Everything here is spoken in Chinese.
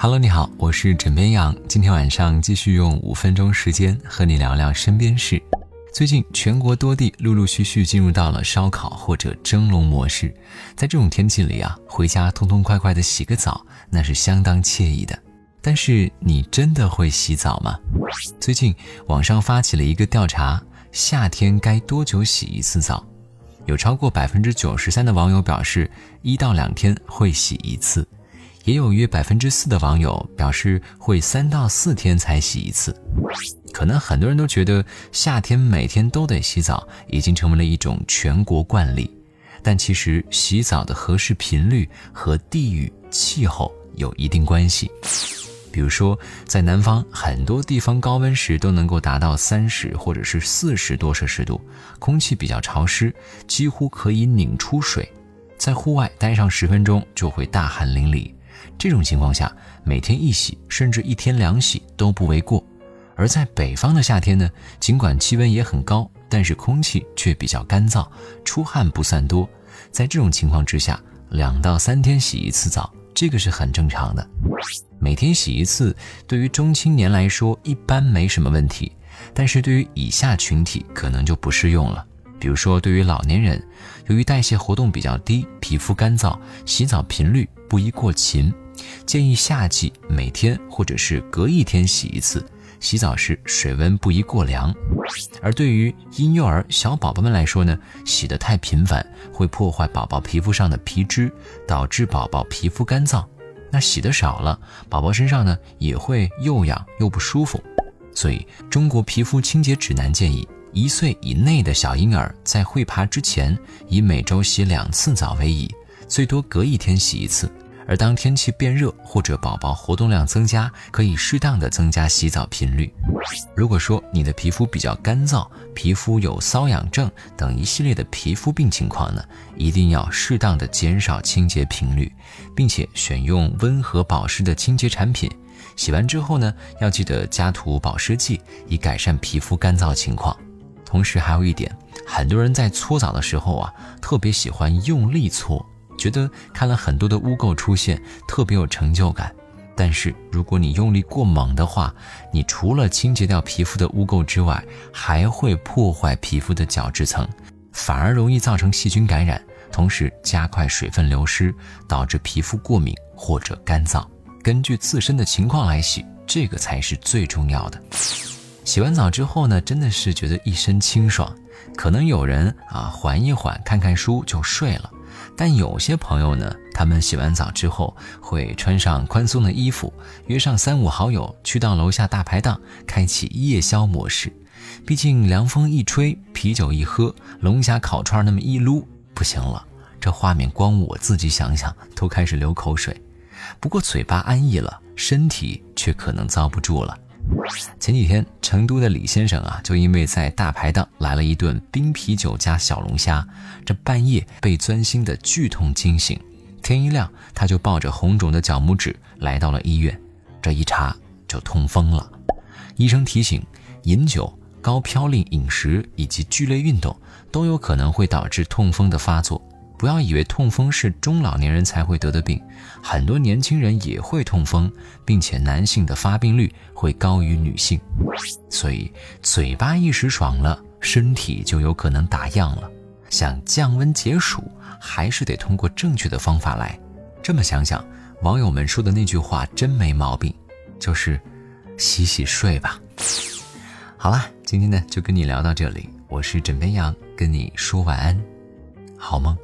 Hello，你好，我是枕边羊。今天晚上继续用五分钟时间和你聊聊身边事。最近全国多地陆陆续续进入到了烧烤或者蒸笼模式，在这种天气里啊，回家痛痛快快的洗个澡，那是相当惬意的。但是你真的会洗澡吗？最近网上发起了一个调查，夏天该多久洗一次澡？有超过百分之九十三的网友表示，一到两天会洗一次。也有约百分之四的网友表示会三到四天才洗一次，可能很多人都觉得夏天每天都得洗澡已经成为了一种全国惯例，但其实洗澡的合适频率和地域气候有一定关系。比如说，在南方很多地方高温时都能够达到三十或者是四十多摄氏度，空气比较潮湿，几乎可以拧出水，在户外待上十分钟就会大汗淋漓。这种情况下，每天一洗，甚至一天两洗都不为过。而在北方的夏天呢，尽管气温也很高，但是空气却比较干燥，出汗不算多。在这种情况之下，两到三天洗一次澡，这个是很正常的。每天洗一次，对于中青年来说一般没什么问题，但是对于以下群体可能就不适用了。比如说，对于老年人，由于代谢活动比较低，皮肤干燥，洗澡频率不宜过勤。建议夏季每天或者是隔一天洗一次，洗澡时水温不宜过凉。而对于婴幼儿小宝宝们来说呢，洗得太频繁会破坏宝宝皮肤上的皮脂，导致宝宝皮肤干燥。那洗得少了，宝宝身上呢也会又痒又不舒服。所以中国皮肤清洁指南建议，一岁以内的小婴儿在会爬之前，以每周洗两次澡为宜，最多隔一天洗一次。而当天气变热或者宝宝活动量增加，可以适当的增加洗澡频率。如果说你的皮肤比较干燥，皮肤有瘙痒症等一系列的皮肤病情况呢，一定要适当的减少清洁频率，并且选用温和保湿的清洁产品。洗完之后呢，要记得加涂保湿剂，以改善皮肤干燥情况。同时还有一点，很多人在搓澡的时候啊，特别喜欢用力搓。觉得看了很多的污垢出现，特别有成就感。但是如果你用力过猛的话，你除了清洁掉皮肤的污垢之外，还会破坏皮肤的角质层，反而容易造成细菌感染，同时加快水分流失，导致皮肤过敏或者干燥。根据自身的情况来洗，这个才是最重要的。洗完澡之后呢，真的是觉得一身清爽。可能有人啊，缓一缓，看看书就睡了。但有些朋友呢，他们洗完澡之后会穿上宽松的衣服，约上三五好友去到楼下大排档，开启夜宵模式。毕竟凉风一吹，啤酒一喝，龙虾烤串那么一撸，不行了，这画面光我自己想想都开始流口水。不过嘴巴安逸了，身体却可能遭不住了。前几天，成都的李先生啊，就因为在大排档来了一顿冰啤酒加小龙虾，这半夜被钻心的剧痛惊醒。天一亮，他就抱着红肿的脚拇指来到了医院，这一查就痛风了。医生提醒，饮酒、高嘌呤饮食以及剧烈运动都有可能会导致痛风的发作。不要以为痛风是中老年人才会得的病，很多年轻人也会痛风，并且男性的发病率会高于女性。所以嘴巴一时爽了，身体就有可能打烊了。想降温解暑，还是得通过正确的方法来。这么想想，网友们说的那句话真没毛病，就是洗洗睡吧。好了，今天呢就跟你聊到这里，我是枕边羊，跟你说晚安，好吗？